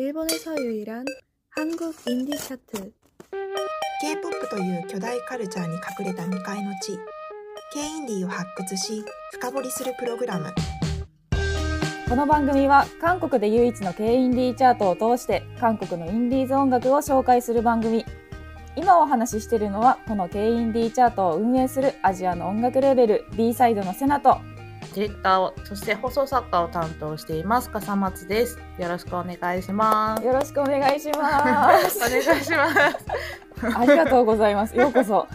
일본에서 유일한 한국 인디 차트. K-POP という巨大カルチャーに隠れた未開の地 K インディーを発掘し深掘りするプログラムこの番組は韓国で唯一の K インディーチャートを通して韓国のインディーズ音楽を紹介する番組今お話ししているのはこの K インディーチャートを運営するアジアの音楽レベル B サイドのセナと ディレクターを、そして放送作家を担当しています、笠松です。よろしくお願いします。よろしくお願いしますお願いします。ありがとうございますようこそ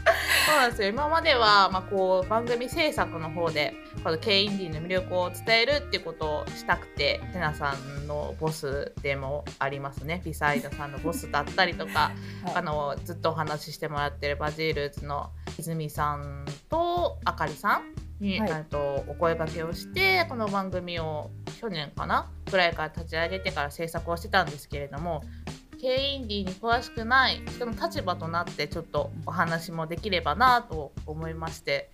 そうなんですよ。今までは、まあ、こう番組制作の方で、この K インディーの魅力を伝えるっていうことをしたくて、セナさんのボスでもありますね。ビサイドさんのボスだったりとか、あのずっとお話ししてもらってるバジールズの泉さんとあかりさんに、はいえっとお声掛けをしてこの番組を去年かなぐらいから立ち上げてから制作をしてたんですけれども K インディーに詳しくない人の立場となってちょっとお話もできればなと思いまして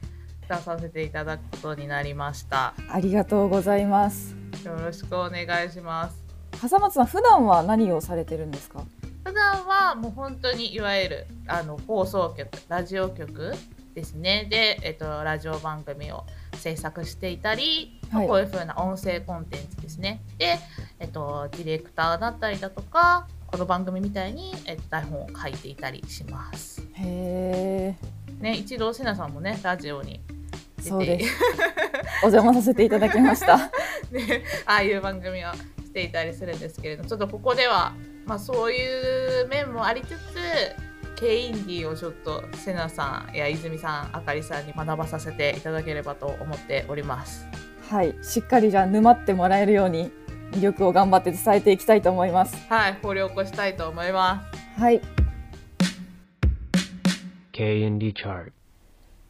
出させていただくことになりました。ありがとうございます。よろしくお願いします。笠松さん普段は何をされてるんですか？普段はもう本当にいわゆるあの放送局ラジオ局ですね。で、えっと、ラジオ番組を制作していたり、はい。こういう風な音声コンテンツですね。で、えっと、ディレクターだったりだとかこの番組みたいに、え台本を書いていたりします。へえね、一度せなさんもねラジオにそうです。お邪魔させていただきました。ね、ああいう番組をしていたりするんですけれどちょっとここでは、まあ、そういう面もありつつ K インディーをちょっとセナさんや泉さんあかりさんに学ばさせていただければと思っております。はい。しっかりじゃあ沼ってもらえるように魅力を頑張って伝えていきたいと思いますはい、掘り起こしたいと思いまはい K&D chart.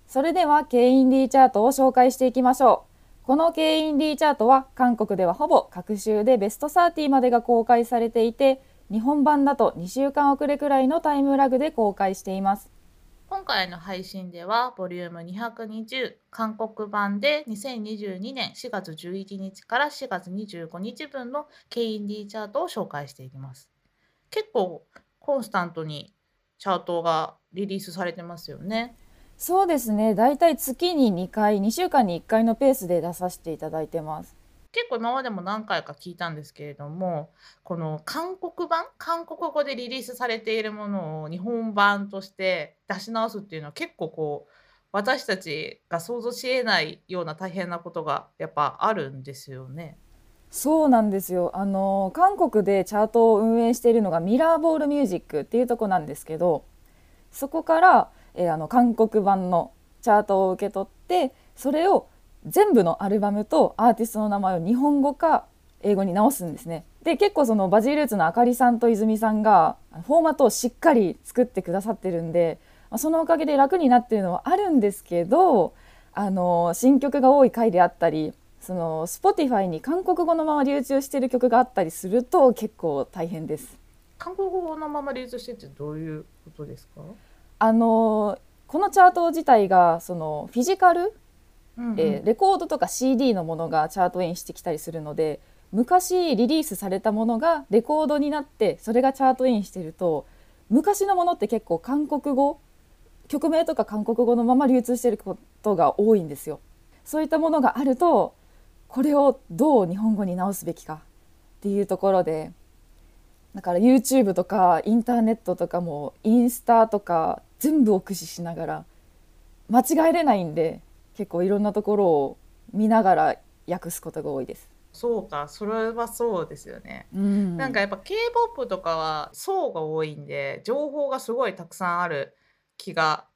それでは K インディーチャートを紹介していきましょう。この K インディーチャートは韓国ではほぼ各週でベスト30までが公開されていて、日本版だと2週間遅れくらいのタイムラグで公開しています。今回の配信ではボリューム220韓国版で2022年4月11日から4月25日分の K インディーチャートを紹介していきます。結構コンスタントにチャートがリリースされてますよね。そうですね。だいたい月に2回、2週間に1回のペースで出させていただいてます。結構今までも何回か聞いたんですけれどもこの韓国版韓国語でリリースされているものを日本版として出し直すっていうのは結構こう私たちが想像しえないような大変なことがやっぱあるんですよね。そうなんですよ。あの韓国でチャートを運営しているのがミラーボールミュージックっていうとこなんですけど、そこから、えーあの韓国版のチャートを受け取って、それを全部のアルバムとアーティストの名前を日本語か英語に直すんですね。で結構そのバジルーツのあかりさんと泉さんがフォーマットをしっかり作ってくださってるんで、まあそのおかげで楽になってるのはあるんですけどあの新曲が多い回であったりその Spotify に韓国語のまま流通してる曲があったりすると結構大変です。韓国語のまま流通してってどういうことですか、あのこのチャート自体がそのフィジカル、うんうんえーレコードとか CD のものがチャートインしてきたりするので昔リリースされたものがレコードになってそれがチャートインしてると昔のものって結構韓国語曲名とか韓国語のまま流通してることが多いんですよ。そういったものがあるとこれをどう日本語に直すべきかっていうところでだから YouTube とかインターネットとかもインスタとか全部を駆使しながら間違えれないんで結構いろんなところを見ながら訳すことが多いです。そうかそれはそうですよね。うんなんかやっぱ K-POP とかは層が多いんで情報がすごいたくさんある気が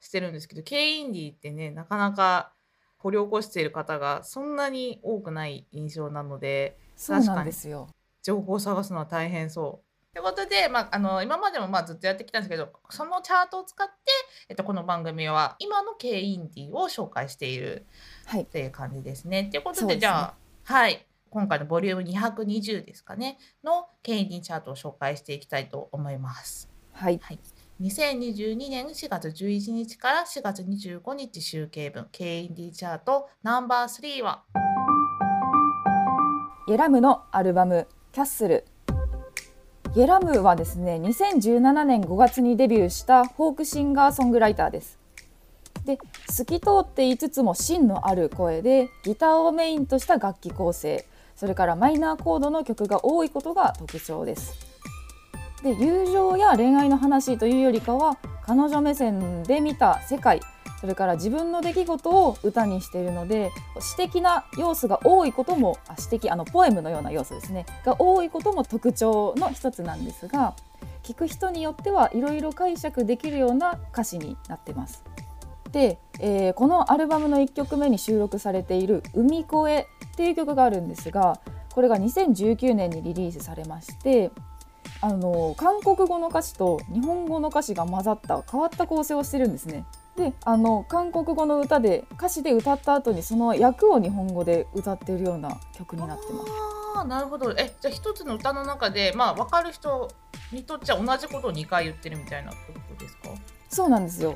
してるんですけど K インディーってねなかなか掘り起こしている方がそんなに多くない印象なのでそうなんですよ。情報を探すのは大変そう。ということで、まあ、あの今までもまあずっとやってきたんですけどそのチャートを使って、えっと、この番組は今の K インディーを紹介しているはい。う感じですね。ということでね。じゃあはい。今回のボリューム220ですかね。の K インディーチャートを紹介していきたいと思います。はい。2022年4月11日から4月25日集計分。K インディーチャートナンバー3は？イェラムのアルバムキャッスルゲラムはですね2017年5月にデビューしたフォークシンガーソングライターです。で透き通っていつつも芯のある声でギターをメインとした楽器構成それからマイナーコードの曲が多いことが特徴です。で友情や恋愛の話というよりかは彼女目線で見た世界それから自分の出来事を歌にしているので詩的な要素が多いこともあ詩的あのポエムのような要素ですねが多いことも特徴の一つなんですが聞く人によってはいろいろ解釈できるような歌詞になってます。で、えーこのアルバムの1曲目に収録されている「海越え」っていう曲があるんですがこれが2019年にリリースされましてあの韓国語の歌詞と日本語の歌詞が混ざった変わった構成をしてるんですね。であの韓国語の歌で歌詞で歌った後にその役を日本語で歌っているような曲になってます。あーなるほど。えじゃあ一つの歌の中でまあ分かる人にとっちゃ同じことを2回言ってるみたいなことですか？そうなんですよ。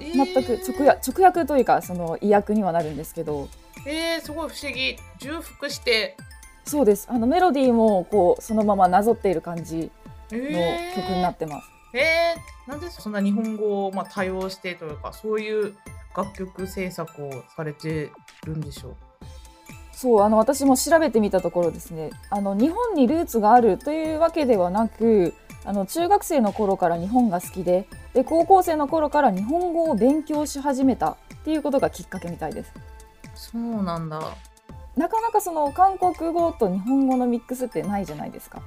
えー。全く直訳直訳というかその意訳にはなるんですけど。えー、すごい不思議。重複して。そうです。あのメロディーもこうそのままなぞっている感じえのー、曲になってます。えー、なんでそんな日本語をまあ多用してというかそういう楽曲制作をされてるんでしょう？そうあの私も調べてみたところですねあの日本にルーツがあるというわけではなくあの中学生の頃から日本が好きでで高校生の頃から日本語を勉強し始めたっていうことがきっかけみたいです。そうなんだなかなかその韓国語と日本語のミックスってないじゃないですか。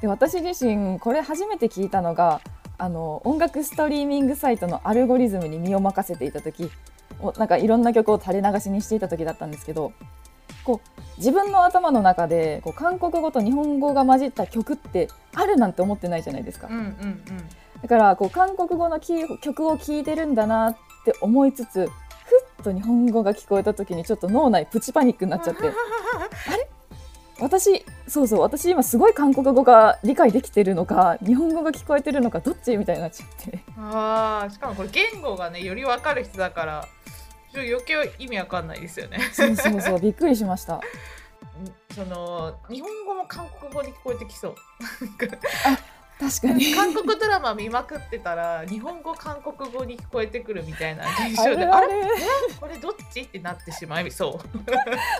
で私自身これ初めて聞いたのがあの音楽ストリーミングサイトのアルゴリズムに身を任せていた時なんかいろんな曲を垂れ流しにしていた時だったんですけどこう自分の頭の中でこう韓国語と日本語が混じった曲ってあるなんて思ってないじゃないですか。うんうんうん。だからこう韓国語の曲を聴いてるんだなって思いつつふっと日本語が聞こえた時にちょっと脳内プチパニックになっちゃって 私そうそう私今すごい韓国語が理解できてるのか日本語が聞こえてるのかどっちみたいになっちゃって。あーしかもこれ言語がねより分かる人だから余計意味わかんないですよね。そうそうそうびっくりしました。その日本語も韓国語に聞こえてきそう確かに。韓国ドラマ見まくってたら日本語韓国語に聞こえてくるみたいな 現あ象であれ？これどっち？ってなってしまいそう。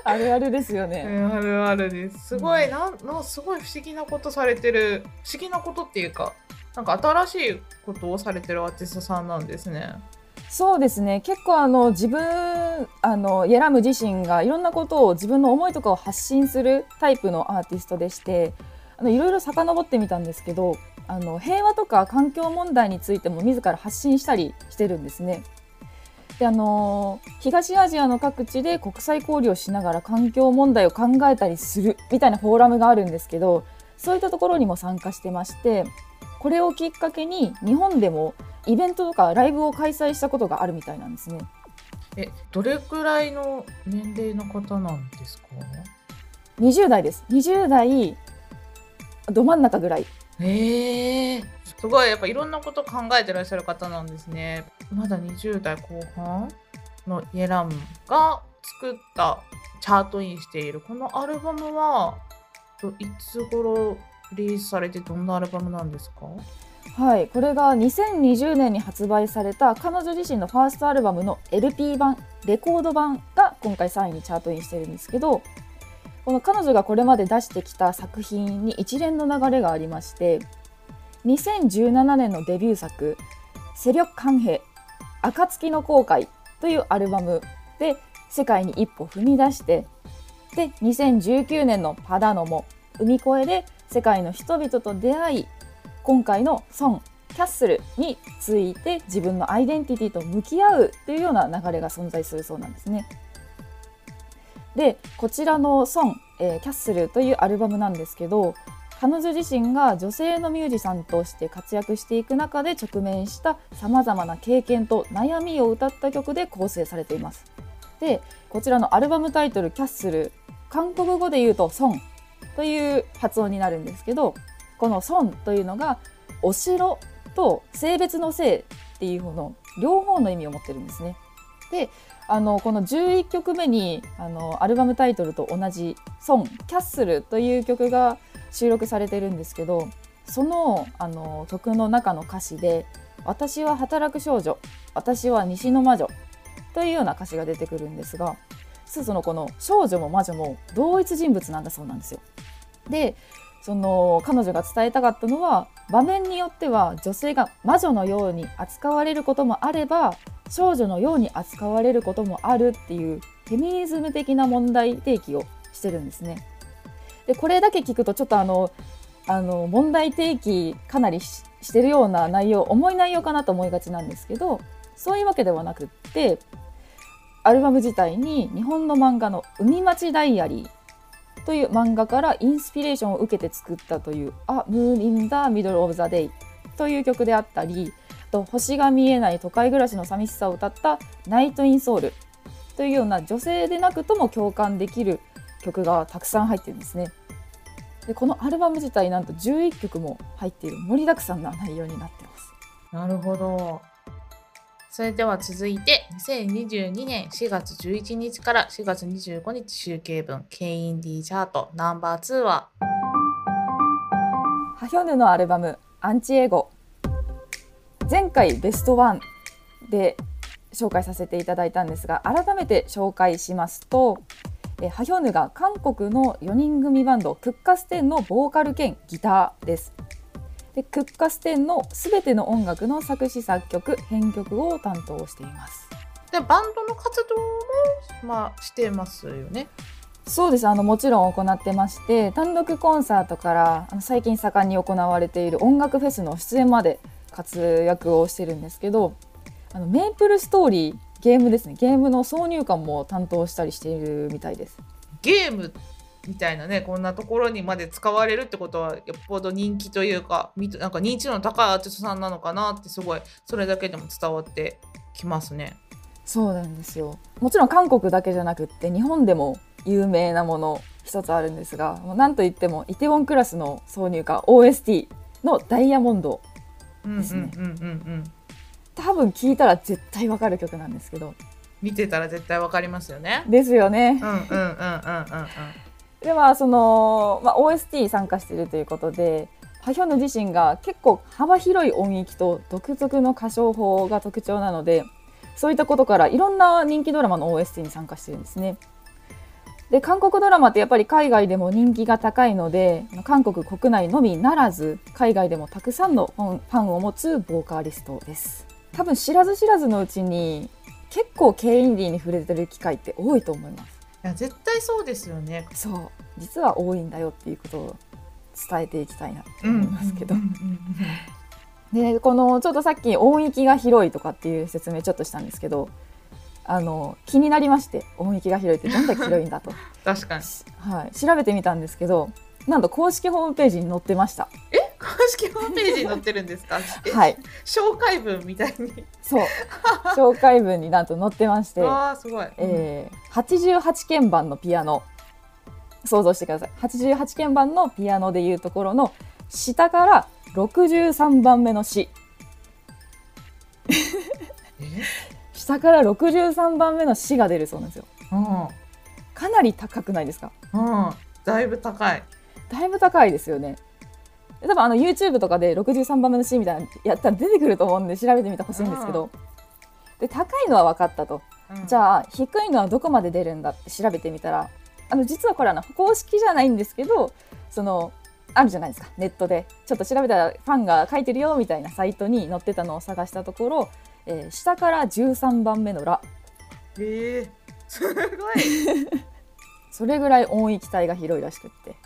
あるあるですよね、あるあるです。すごいなんなんすごい不思議なことされてる不思議なことっていうかなんか新しいことをされてるアーティストさんなんですね。そうですね。結構あの自分あのイェラム自身がいろんなことを自分の思いとかを発信するタイプのアーティストでしてあのいろいろ遡ってみたんですけどあの平和とか環境問題についても自ら発信したりしてるんですね。であの東アジアの各地で国際交流をしながら環境問題を考えたりするみたいなフォーラムがあるんですけどそういったところにも参加してましてこれをきっかけに日本でもイベントとかライブを開催したことがあるみたいなんですね。えどれくらいの年齢の方なんですか？20代です。20代ど真ん中ぐらい。へえすごいやっぱいろんなこと考えてらっしゃる方なんですね。まだ20代後半のイェラムが作ったチャートインしている。このアルバムはといつ頃リリースされてどんなアルバムなんですか？はい、これが2020年に発売された彼女自身のファーストアルバムの LP 版レコード版が今回3位にチャートインしてるんですけどこの彼女がこれまで出してきた作品に一連の流れがありまして2017年のデビュー作「セリョカンヘ暁の後悔」というアルバムで世界に一歩踏み出してで2019年の「パダノモ海越え」で世界の人々と出会い今回の「ソン」キャッスルについて自分のアイデンティティと向き合うというような流れが存在するそうなんですね。でこちらの「ソン、えーキャッスル」というアルバムなんですけど彼女自身が女性のミュージシャンとして活躍していく中で直面したさまざまな経験と悩みを歌った曲で構成されています。でこちらのアルバムタイトル「キャッスル」韓国語で言うと「ソン」という発音になるんですけどこの「ソン」というのがお城と性別の性っていう方の両方の意味を持ってるんですね。であのこの11曲目にあのアルバムタイトルと同じ「ソンキャッスル」という曲が収録されてるんですけどそのあの曲の中の歌詞で「私は働く少女私は西の魔女」というような歌詞が出てくるんですがそのこの少女も魔女も同一人物なんだそうなんですよ。でその彼女が伝えたかったのは場面によっては女性が魔女のように扱われることもあれば少女のように扱われることもあるっていうフェミニズム的な問題提起をしてるんですね。でこれだけ聞くとちょっとあのあの問題提起かなりししてるような内容重い内容かなと思いがちなんですけどそういうわけではなくってアルバム自体に日本の漫画の「海町ダイアリー」という漫画からインスピレーションを受けて作ったという「A Moon in the Middle of the Day」という曲であったりと星が見えない都会暮らしの寂しさを歌った「ナイト・イン・ソウル」というような女性でなくとも共感できる曲がたくさん入ってるんですね。でこのアルバム自体なんと11曲も入っている盛りだくさんな内容になってます。なるほど。それでは続いて2022年4月11日から4月25日集計分 K インディチャートナンバー2はハヒョヌのアルバム「アンチエゴ」前回ベストワンで紹介させていただいたんですが改めて紹介しますとえハヒョヌが韓国の4人組バンドクッカステンのボーカル兼ギターです。でクッカステンのすべての音楽の作詞作曲編曲を担当しています。でバンドの活動もまあしてますよね。そうですあのもちろん行ってまして単独コンサートからあの最近盛んに行われている音楽フェスの出演まで活躍をしてるんですけどあのメイプルストーリーゲームですねゲームの挿入歌も担当したりしているみたいですゲームみたいなねこんなところにまで使われるってことはよっぽど人気というかみなんか認知度の高いアーティストさんなのかなってすごいそれだけでも伝わってきますね。そうなんですよもちろん韓国だけじゃなくって日本でも有名なもの一つあるんですがなんといってもイテウォンクラスの挿入歌 OST の「ダイヤモンドうんですねうんうんうんうん。」多分聴いたら絶対わかる曲なんですけど見てたら絶対わかりますよね。ですよねうんうんうんうんうんうん。ではその、まあ、OST 参加しているということでハヒョンヌ自身が結構幅広い音域と独特の歌唱法が特徴なのでそういったことからいろんな人気ドラマの OST に参加してるんですね。で韓国ドラマってやっぱり海外でも人気が高いので韓国国内のみならず海外でもたくさんのファンを持つボーカリストです多分知らず知らずのうちに結構 K インディーに触れてる機会って多いと思いますや絶対そうですよね。そう。実は多いんだよっていうことを伝えていきたいなと思いますけど、でこのちょっとさっき音域が広いとかっていう説明ちょっとしたんですけどあの気になりまして音域が広いってどんだけ広いんだと、確かに。はい、調べてみたんですけどなんと公式ホームページに載ってました公式ホームページに載ってるんですか？えはい。紹介文みたいに。そう。紹介文になんと載ってまして、わ あすごい。えー、88鍵盤のピアノ。想像してください。88鍵盤のピアノでいうところの下から63番目の詞え？下から63番目の詞が出るそうなんですよ。うん。かなり高くないですか？うん。だいぶ高い。だいぶ高いですよね。で多分あの YouTube とかで63番目の詞みたいなのやったら出てくると思うんで調べてみてほしいんですけど。で高いのは分かったと。うん。じゃあ低いのはどこまで出るんだって調べてみたらあの実はこれあの公式じゃないんですけどそのあるじゃないですか。ネットで。ちょっと調べたらファンが書いてるよみたいなサイトに載ってたのを探したところ、えー下から13番目の「ラ。えー、すごい。」それぐらい音域帯が広いらしくって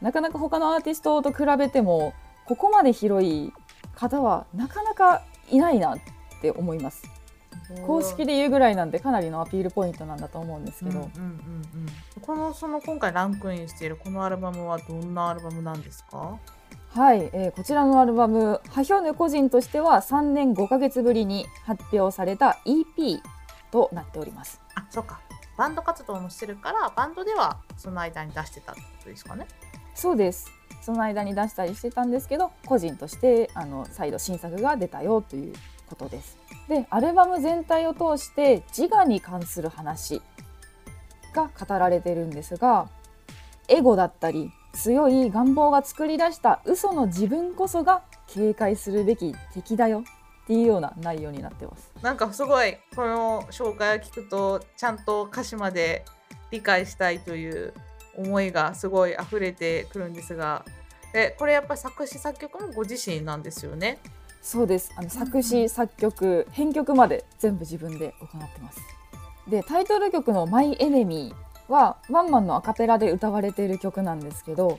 なかなか他のアーティストと比べてもここまで広い方はなかなかいないなって思います。公式で言うぐらいなんでかなりのアピールポイントなんだと思うんですけど、うんうんうん。うん、このその今回ランクインしているこのアルバムはどんなアルバムなんですか？はい、えーこちらのアルバムハヒョヌ個人としては3年5ヶ月ぶりに発表された EP となっております。あそうか。バンド活動もしてるからバンドではその間に出してたってことですかねそうですその間に出したりしてたんですけど個人としてあの再度新作が出たよということですでアルバム全体を通して自我に関する話が語られてるんですがエゴだったり強い願望が作り出した嘘の自分こそが警戒するべき敵だよっていうような内容になってます。なんかすごいこの紹介を聞くとちゃんと歌詞まで理解したいという思いがすごい溢れてくるんですがでこれやっぱり作詞作曲もご自身なんですよね？そうです。あの作詞作曲編曲まで全部自分で行ってます。でタイトル曲の「マイ・エネミー」はワンマンのアカペラで歌われている曲なんですけど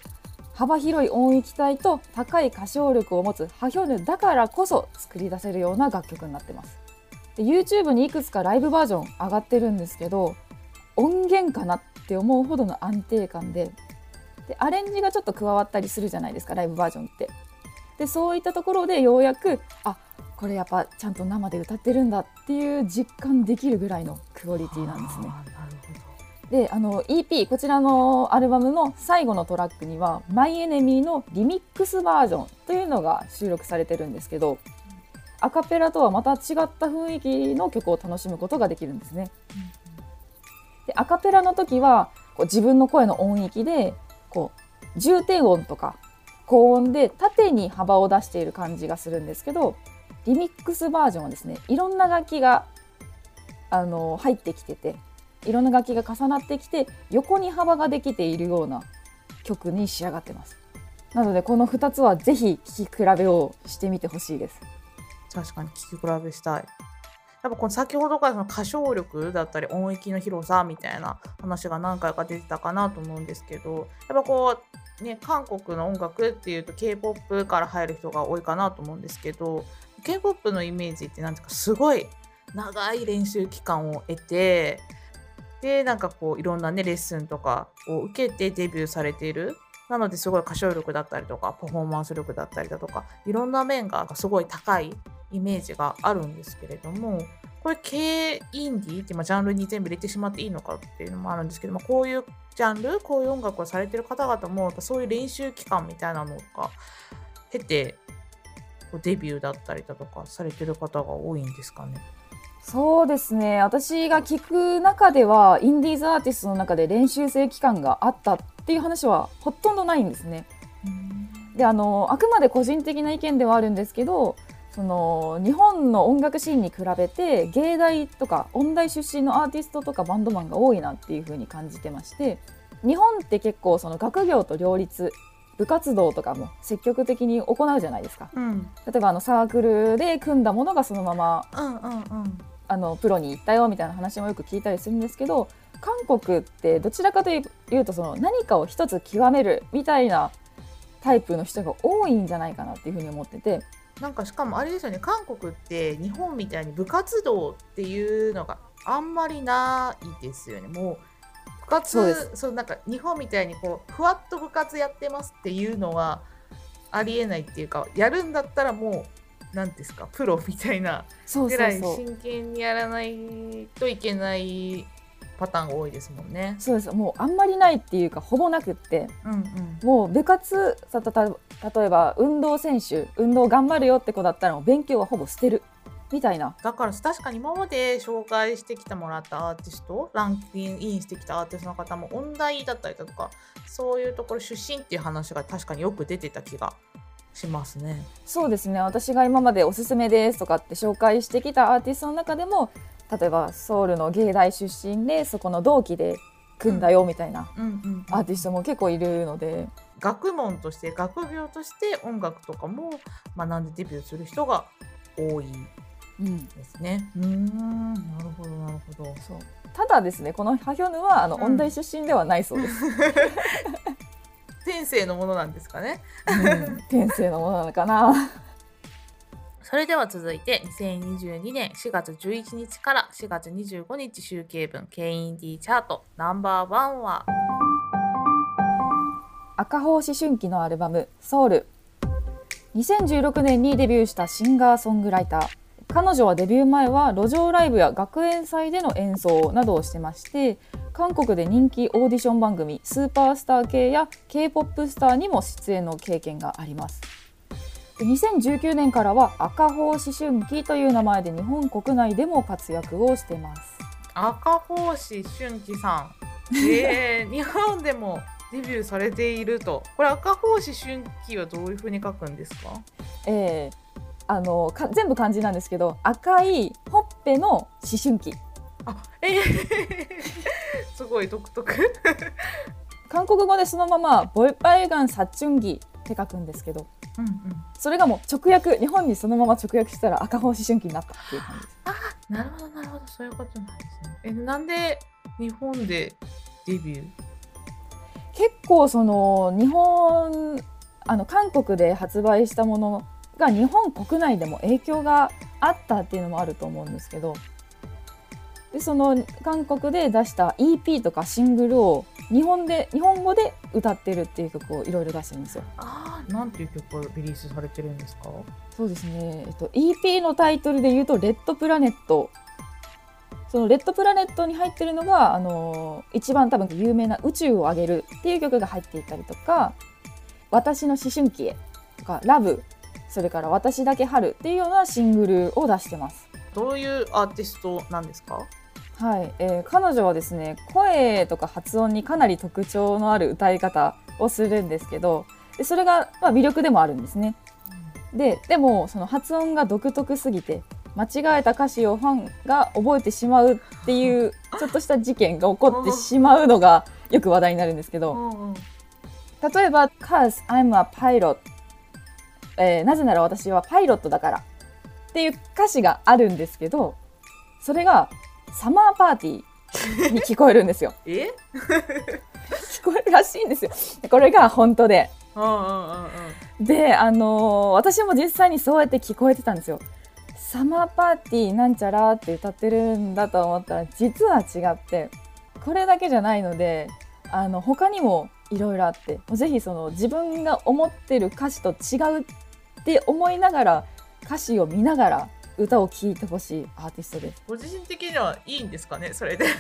幅広い音域帯と高い歌唱力を持つハヒョヌだからこそ作り出せるような楽曲になってます。で YouTube にいくつかライブバージョン上がってるんですけど音源かなって思うほどの安定感ででアレンジがちょっと加わったりするじゃないですかライブバージョンってでそういったところでようやくあこれやっぱちゃんと生で歌ってるんだっていう実感できるぐらいのクオリティなんですね。であの EP こちらのアルバムの最後のトラックには「マイ・エネミー」のリミックスバージョンというのが収録されてるんですけどアカペラとはまた違った雰囲気の曲を楽しむことができるんですね。でアカペラの時はこう自分の声の音域でこう重低音とか高音で縦に幅を出している感じがするんですけどリミックスバージョンはですねいろんな楽器があの入ってきてていろんな楽器が重なってきて横に幅ができているような曲に仕上がってますなのでこの2つはぜひ聴き比べをしてみてほしいです確かに聞き比べしたい。やっぱこの先ほどからその歌唱力だったり音域の広さみたいな話が何回か出てたかなと思うんですけどやっぱこうね韓国の音楽っていうと K-POP から入る人が多いかなと思うんですけど K-POP のイメージってなんていうかすごい長い練習期間を得てでなんかこういろんなねレッスンとかを受けてデビューされている。なのですごい歌唱力だったりとかパフォーマンス力だったりだとかいろんな面がすごい高いイメージがあるんですけれどもこれ K インディーって今ジャンルに全部入れてしまっていいのかっていうのもあるんですけどもこういうジャンルこういう音楽をされてる方々もそういう練習期間みたいなのが経てデビューだったりだとかされてる方が多いんですかね。そうですね私が聞く中ではインディーズアーティストの中で練習生期間があったっていう話はほとんどないんですね。であのあくまで個人的な意見ではあるんですけどその日本の音楽シーンに比べて芸大とか音大出身のアーティストとかバンドマンが多いなっていう風に感じてまして日本って結構その学業と両立部活動とかも積極的に行うじゃないですか。うん。例えばあのサークルで組んだものがそのままうんうんうん。あのプロに行ったよみたいな話もよく聞いたりするんですけど韓国ってどちらかというとその何かを一つ極めるみたいなタイプの人が多いんじゃないかなっていうふうに思っててなんかしかもあれですよね。韓国って日本みたいに部活動っていうのがあんまりないですよね。もう部活そうなんか日本みたいにこうふわっと部活やってますっていうのはありえないっていうかやるんだったらもう何ですかプロみたいなそう。ぐらい真剣にやらないといけないパターンが多いですもんね。そうです。もうあんまりないっていうかほぼなくって。うんうん。もう部活さたた例えば運動選手運動頑張るよって子だったらもう勉強はほぼ捨てる。みたいな。だから確かに今まで紹介してきてもらったアーティストランクインしてきたアーティストの方も音大だったりだとかそういうところ出身っていう話が確かによく出てた気がしますね。そうですね。私が今までおすすめですとかって紹介してきたアーティストの中でも例えばソウルの芸大出身でそこの同期で組んだよみたいなアーティストも結構いるので。学問として学業として音楽とかも学んでデビューする人が多いうんですね。うーんなるほどなるほど。そう。ただですねこのハヒョヌはあの、うん音大出身ではないそうです、天性のものなんですかね。うん。天性のものなのかなそれでは続いて2022年4月11日から4月25日集計分 K-IND チャートナンバーワンは。赤穂思春期のアルバム「ソウル」2016年にデビューしたシンガーソングライター。彼女はデビュー前は路上ライブや学園祭での演奏などをしてまして韓国で人気オーディション番組スーパースター系や k p o p スターにも出演の経験があります。2019年からは赤穂思春期という名前で日本国内でも活躍をしてます。赤星俊樹さん。えー、日本でもデビューされていると。これ赤穂思春期はどういうふうに書くんですか？えーあのか全部漢字なんですけど赤いほっぺの思春期。あえー、すごい独特。韓国語でそのまま「ボイパイガンサチュンギ」って書くんですけどうんうん。それがもう直訳日本にそのまま直訳したら赤穂思春期になったっていう感じです。なるほどなるほどそういうことなんですね。えなんで日本でデビュー？結構その日本あの韓国で発売したものが日本国内でも影響があったっていうのもあると思うんですけど。でその韓国で出した EP とかシングルを日本で日本語で歌ってるっていう曲をいろいろ出してるんですよ。ああなんていう曲をリリースされてるんですか？そうですね、えっと、EP のタイトルで言うと「レッドプラネット」その「レッドプラネット」に入ってるのがあの一番多分有名な「宇宙をあげる」っていう曲が入っていたりとか「私の思春期へ」とか「ラブ」それから「私だけ春」っていうようなシングルを出してます。どういうアーティストなんですか？はい、えー彼女はですね声とか発音にかなり特徴のある歌い方をするんですけどでそれが、まあ、魅力でもあるんですね。ででもその発音が独特すぎて間違えた歌詞をファンが覚えてしまうっていうちょっとした事件が起こってしまうのが よく話題になるんですけど例えば「Cause I'm a pilot」えーなぜなら私はパイロットだから」っていう歌詞があるんですけどそれがサマーパーティーに聞こえるんですよ。え？聞こえるらしいんですよ。でこれが本当で。うんうんうんうん。であのー私も実際にそうやって聞こえてたんですよ。サマーパーティーなんちゃらって歌ってるんだと思ったら実は違ってこれだけじゃないのであの他にもいろいろあってもうぜひその自分が思ってる歌詞と違うって思いながら歌詞を見ながら歌を聴いてほしいアーティストで。すご自身的にはいいんですかねそれで。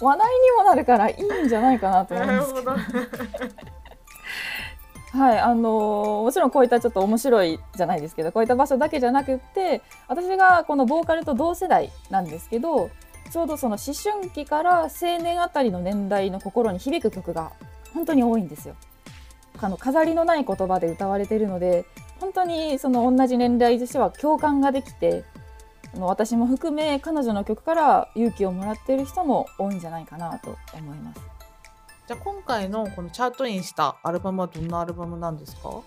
話題にもなるからいいんじゃないかなと思うんなるですはいあのーもちろんこういったちょっと面白いじゃないですけどこういった場所だけじゃなくって私がこのボーカルと同世代なんですけどちょうどその思春期から青年あたりの年代の心に響く曲が本当に多いんですよ。あの飾りのない言葉で歌われているので本当にその同じ年代としては共感ができて私も含め彼女の曲から勇気をもらっている人も多いんじゃないかなと思います。じゃあ今回のこのチャートインしたアルバムはどんなアルバムなんですか？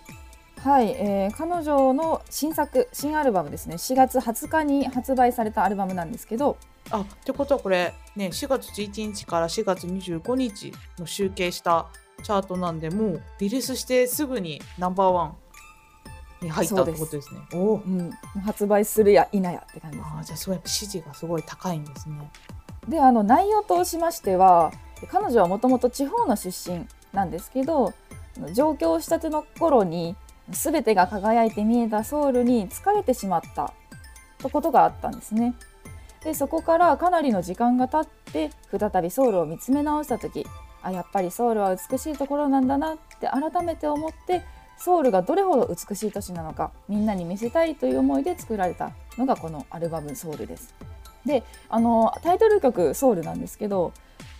はい、えー彼女の新作新アルバムですね4月20日に発売されたアルバムなんですけどあってことはこれね4月11日から4月25日の集計したチャートなんでもうリリースしてすぐにナンバーワンに入ったってことですね。おおうん、発売するや否やって感じですあーじゃあすごいやっぱ支持がすごい高いんですね。であの内容としましては彼女はもともと地方の出身なんですけど上京したての頃に全てが輝いて見えたソウルに疲れてしまったとことがあったんですね。でそこからかなりの時間が経って再びソウルを見つめ直した時あやっぱりソウルは美しいところなんだなって改めて思ってソウルがどれほど美しい都市なのかみんなに見せたいという思いで作られたのがこのアルバム「ソウル」です。であのタイトル曲「ソウル」なんですけど、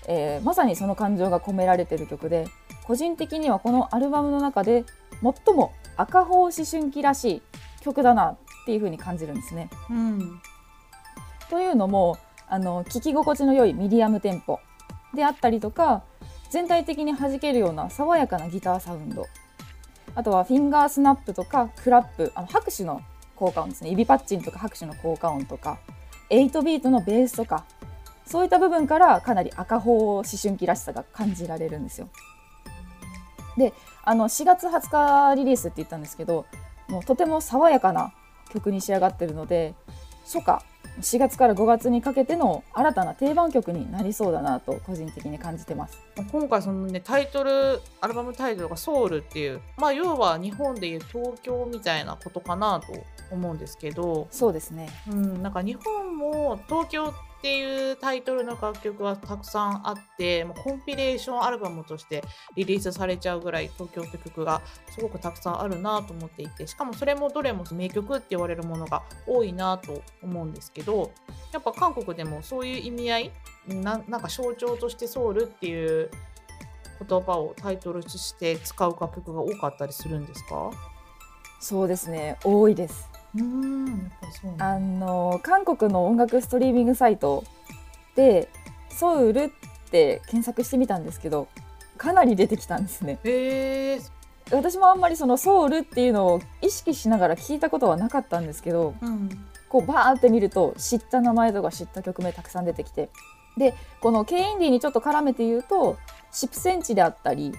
えーまさにその感情が込められてる曲で個人的にはこのアルバムの中で最も赤頬思春期らしい曲だなっていう風に感じるんですね。うん、というのもあの聴き心地の良いミディアムテンポであったりとか全体的に弾けるような爽やかなギターサウンドあとはフィンガースナップとかクラップあの拍手の効果音ですね指パッチンとか拍手の効果音とか8ビートのベースとかそういった部分からかなり赤頬思春期らしさが感じられるんですよ。であの4月20日リリースって言ったんですけどもうとても爽やかな曲に仕上がってるので初夏4月から5月にかけての新たな定番曲になりそうだなと個人的に感じてます。今回そのねタイトルアルバムタイトルが「ソウル」っていうまあ要は日本でいう東京みたいなことかなと思うんですけど、そうですね。うん、なんか日本も東京っていうタイトルの楽曲はたくさんあってもうコンピレーションアルバムとしてリリースされちゃうぐらい東京って曲がすごくたくさんあるなと思っていてしかもそれもどれも名曲って言われるものが多いなと思うんですけどやっぱ韓国でもそういう意味合いななんか象徴としてソウルっていう言葉をタイトルとして使う楽曲が多かったりするんですか？そうですね多いです。うんあの韓国の音楽ストリーミングサイトで「ソウル」って検索してみたんですけどかなり出てきたんですね。へえ私もあんまりその「ソウル」っていうのを意識しながら聞いたことはなかったんですけどうんこうバーって見ると知った名前とか知った曲名たくさん出てきて。でこの K インディーにちょっと絡めて言うとシプセンチであったり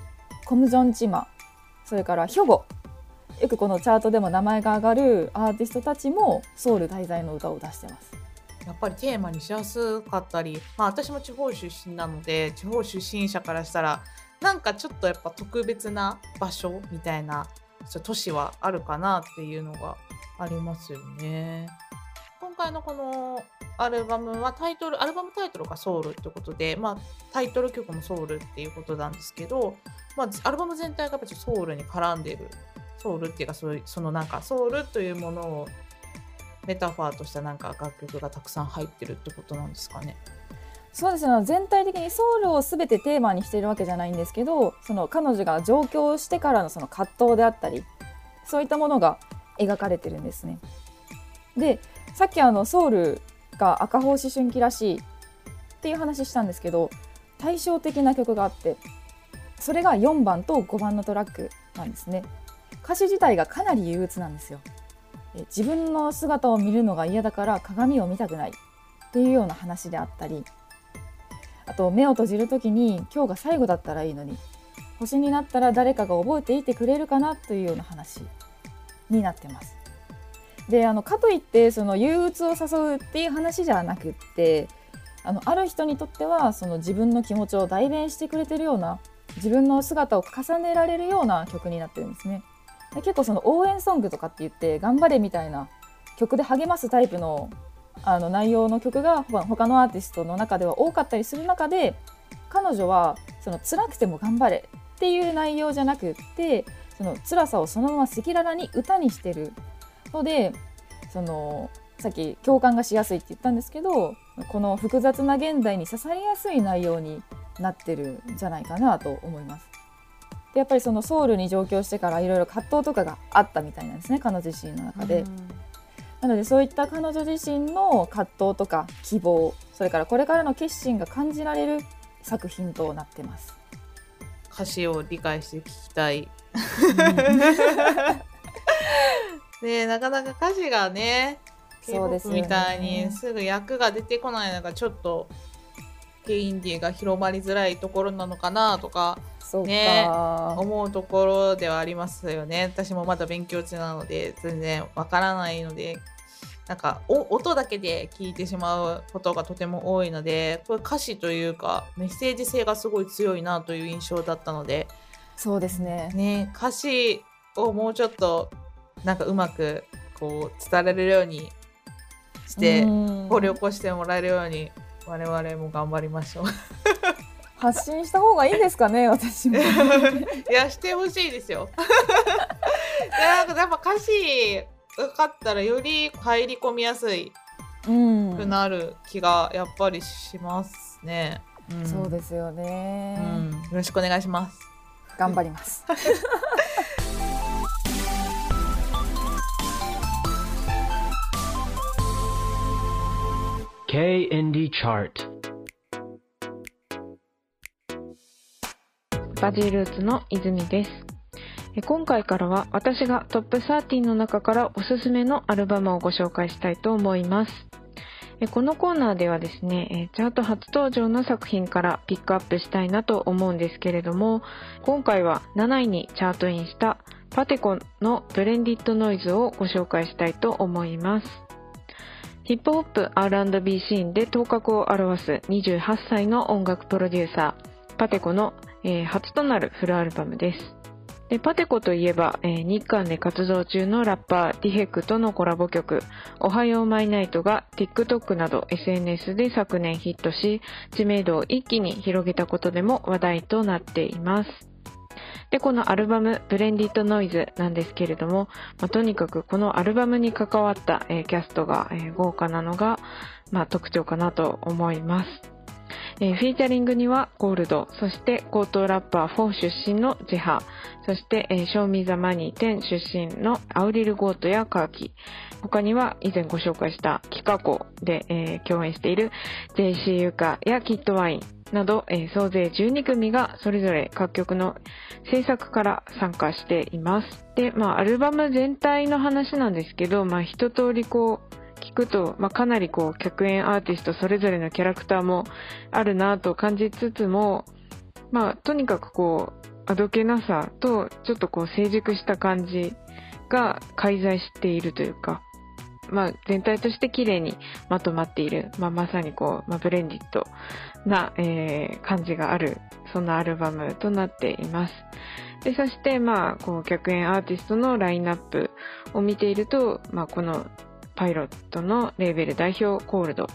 コムジョンチマそれからヒョゴよくこのチャートでも名前が上がるアーティストたちもソウル滞在の歌を出してます。やっぱりテーマにしやすかったり、まあ、私も地方出身なので地方出身者からしたらなんかちょっとやっぱ特別な場所みたいな都市はあるかなっていうのがありますよね。今回のこのアルバムはタイトルアルバムタイトルが「ソウル」ってことで、まあ、タイトル曲も「ソウル」っていうことなんですけど、まあ、アルバム全体がやっぱソウルに絡んでるソウルっていうかそういうそのなんかソウルというものをメタファーとしたなんか楽曲がたくさん入ってるってことなんですかね？そうですね全体的にソウルを全てテーマにしてるわけじゃないんですけどその彼女が上京してからのその葛藤であったりそういったものが描かれてるんですね。でさっきあのソウルが赤穂思春期らしいっていう話したんですけど対照的な曲があってそれが4番と5番のトラックなんですね。歌詞自体がかなり憂鬱なんですよ。自分の姿を見るのが嫌だから鏡を見たくないっていうような話であったりあと目を閉じる時に今日が最後だったらいいのに星になったら誰かが覚えていてくれるかなというような話になってます。であのかといってその憂鬱を誘うっていう話じゃなくってあのある人にとってはその自分の気持ちを代弁してくれてるような自分の姿を重ねられるような曲になってるんですね。で結構その応援ソングとかって言って頑張れみたいな曲で励ますタイプのあの内容の曲が他のアーティストの中では多かったりする中で彼女はその辛くても頑張れっていう内容じゃなくってその辛さをそのまま赤裸々に歌にしてるのでそのさっき共感がしやすいって言ったんですけどこの複雑な現代に刺さりやすい内容になってるんじゃないかなと思います。でやっぱりそのソウルに上京してからいろいろ葛藤とかがあったみたいなんですね彼女自身の中で。なのでそういった彼女自身の葛藤とか希望それからこれからの決心が感じられる作品となってます。歌詞を理解して聞きたい。ねなかなか歌詞がねそうですみたいにすぐ役が出てこないのがちょっと K インディーが広まりづらいところなのかなとかそうか、ね思うところではありますよね。私もまだ勉強中なので全然わからないのでなんかお音だけで聞いてしまうことがとても多いのでこれ歌詞というかメッセージ性がすごい強いなという印象だったのでそうですね。ね歌詞をもうちょっとなんかうまくこう伝えられるようにしてうん。掘り起こしてもらえるように我々も頑張りましょう。発信した方がいいですかね私も。いやしてほしいですよ。い やなんかやっぱ歌詞分かったらより入り込みやすいうんくなる気がやっぱりしますね。んそうですよね、うん、よろしくお願いします。頑張ります。K Indie Chart. バジールーツの泉です。え今回からは私がトップ13の中からおすすめのアルバムをご紹介したいと思います。えこのコーナーではですね、えチャート初登場の作品からピックアップしたいなと思うんですけれども、今回は7位にチャートインしたパテコのブレンディットノイズをご紹介したいと思います。ヒップホップ R&B シーンで頭角を現す28歳の音楽プロデューサー、パテコの、えー初となるフルアルバムです。でパテコといえば、えー日韓で活動中のラッパーティヘクとのコラボ曲、おはようマイナイトが TikTok など SNS で昨年ヒットし、知名度を一気に広げたことでも話題となっています。で、このアルバム、ブレンディットノイズなんですけれども、まあとにかくこのアルバムに関わった、えーキャストが、えー豪華なのが、まあ、特徴かなと思います。えーフィーチャリングにはゴールド、そして高等ラッパー4出身のジェハ、そして、えー、ショーミーザマニー10出身のアウリル・ゴートやカーキ、他には以前ご紹介したキカコで、えー共演している JC ユカやキッドワインなど、えー総勢12組がそれぞれ各曲の制作から参加しています。で、まあ、アルバム全体の話なんですけど、まあ、一通りこう、聞くと、まあ、かなりこう、客演アーティストそれぞれのキャラクターもあるなと感じつつも、まあ、とにかくこう、あどけなさと、ちょっとこう、成熟した感じが介在しているというか、まあ、全体として綺麗にまとまっている、まあ、まさにこう、まあ、ブレンディットな、えー感じがある、そんなアルバムとなっています。で、そして、まあ、こう、客演アーティストのラインナップを見ていると、まあ、このパイロットのレーベル代表コールド、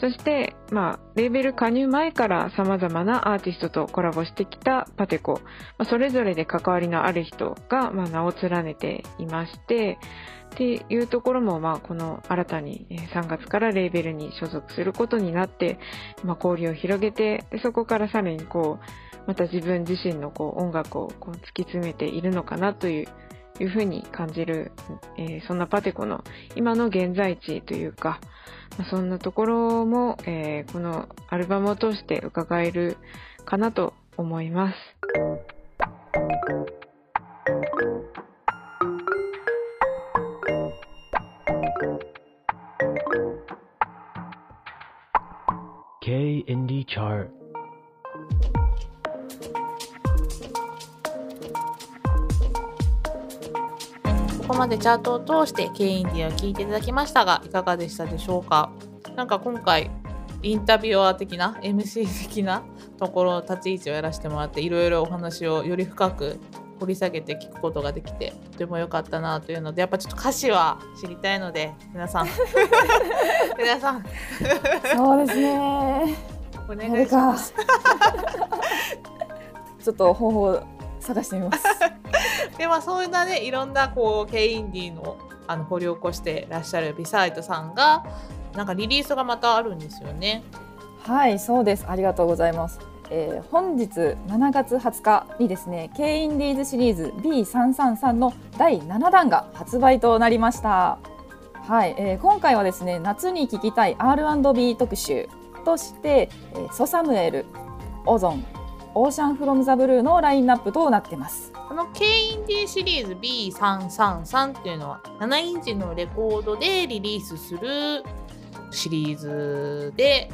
そして、まあ、レーベル加入前から様々なアーティストとコラボしてきたパテコ、まあ、それぞれで関わりのある人が、まあ、名を連ねていまして、っていうところも、まあ、この新たに3月からレーベルに所属することになって、まあ、交流を広げて、そこからさらにこう、また自分自身のこう音楽をこう突き詰めているのかなという、いうふうに感じる、えーそんなパテコの今の現在地というか、まあそんなところも、えーこのアルバムを通して伺えるかなと思います。K Indie Chart. までチャートを通して K インディを聞いていただきましたがいかがでしたでしょうか？なんか今回インタビュアー的な MC 的なところ立ち位置をやらせてもらっていろいろお話をより深く掘り下げて聞くことができてとても良かったなというのでやっぱちょっと歌詞は知りたいので皆さん 皆さんそうですね。お願いします。ちょっと方法を探してみます。でまあそういうなねいろんなこう K インディーのあの掘り起こしてらっしゃるビサイトさんがなんかリリースがまたあるんですよね。はい、そうです。ありがとうございます。えー本日7月20日にですね、K インディーズシリーズ B333 の第7弾が発売となりました。はい、えー今回はですね、夏に聴きたい R&B 特集として、えーソサムエル、オゾン、オーシャンフロムザブルーのラインナップとなってます。この K インディーシリーズ B333 っていうのは7インチのレコードでリリースするシリーズで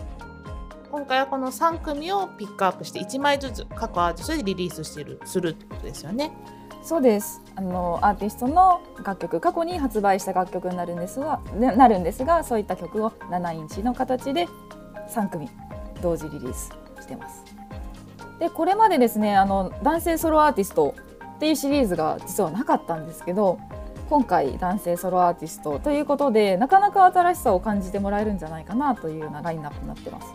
今回はこの3組をピックアップして1枚ずつ各アーティストでリリースしてるするってことですよね。そうです。あのアーティストの楽曲、過去に発売した楽曲になるんですが、ねなるんですが、そういった曲を7インチの形で3組同時リリースしてます。で、これまでですね、あの男性ソロアーティストっていうシリーズが実はなかったんですけど、今回男性ソロアーティストということで、なかなか新しさを感じてもらえるんじゃないかなというようなラインナップになってます。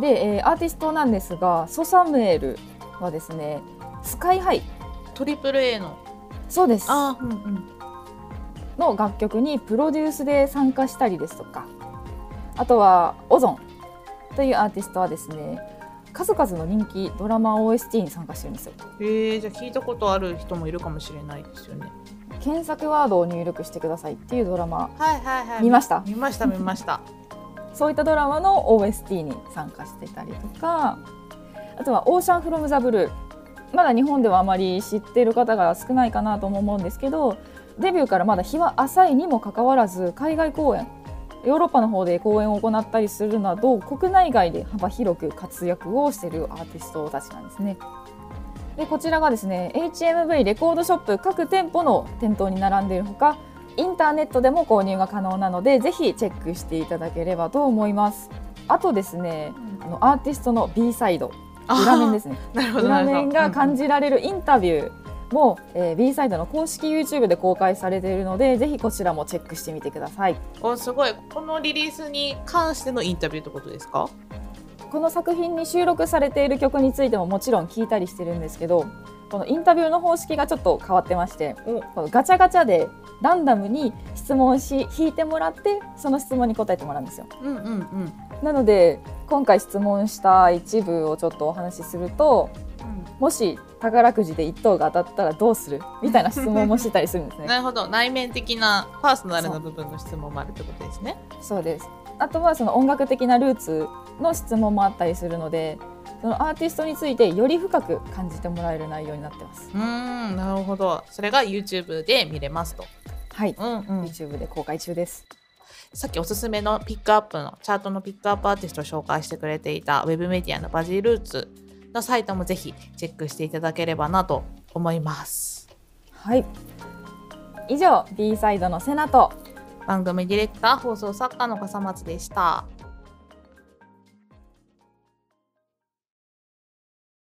で、えーアーティストなんですが、ソサムエルはですね、スカイハイトリプル A のそうです。あー、うんうん、の楽曲にプロデュースで参加したりですとかあとはオゾンというアーティストはですね数々の人気ドラマ OST に参加してるんですよえー、じゃあ聞いたことある人もいるかもしれないですよね。検索ワードを入力してくださいっていうドラマはいはいはい。見ました？見ました見ました。そういったドラマの OST に参加してたりとかあとは「オーシャン・フロム・ザ・ブルー」まだ日本ではあまり知っている方が少ないかなとも思うんですけどデビューからまだ日は浅いにもかかわらず海外公演ヨーロッパの方で公演を行ったりするなど国内外で幅広く活躍をしているアーティストたちなんですね。でこちらがですね HMV レコードショップ各店舗の店頭に並んでいるほかインターネットでも購入が可能なのでぜひチェックしていただければと思いますあとですねあのアーティストの B サイド裏面ですね。裏面が感じ。じられるインタビューも、えー B サイドの公式 YouTube で公開されているのでぜひこちらもチェックしてみてくださいおすごい。このリリースに関してのインタビューってことですか？この作品に収録されている曲についてももちろん聞いたりしてるんですけどこのインタビューの方式がちょっと変わってましておこのガチャガチャでランダムに質問し引いてもらってその質問に答えてもらうんですようんうんうん。なので今回質問した一部をちょっとお話しするともし宝くじで1等が当たったらどうする？みたいな質問もしてたりするんですね。なるほど内面的なパーソナルな部分の質問もあるってことですね。そうですあとはその音楽的なルーツの質問もあったりするのでそのアーティストについてより深く感じてもらえる内容になってます。うーんなるほどそれが YouTube で見れますと。はい、うんうん YouTube で公開中です。さっきおすすめのピックアップのチャートのピックアップアーティストを紹介してくれていたウェブメディアのバジルーツのサイトもぜひチェックしていただければなと思います。はい以上 B サイドのセナと番組ディレクター放送作家の笠松でした。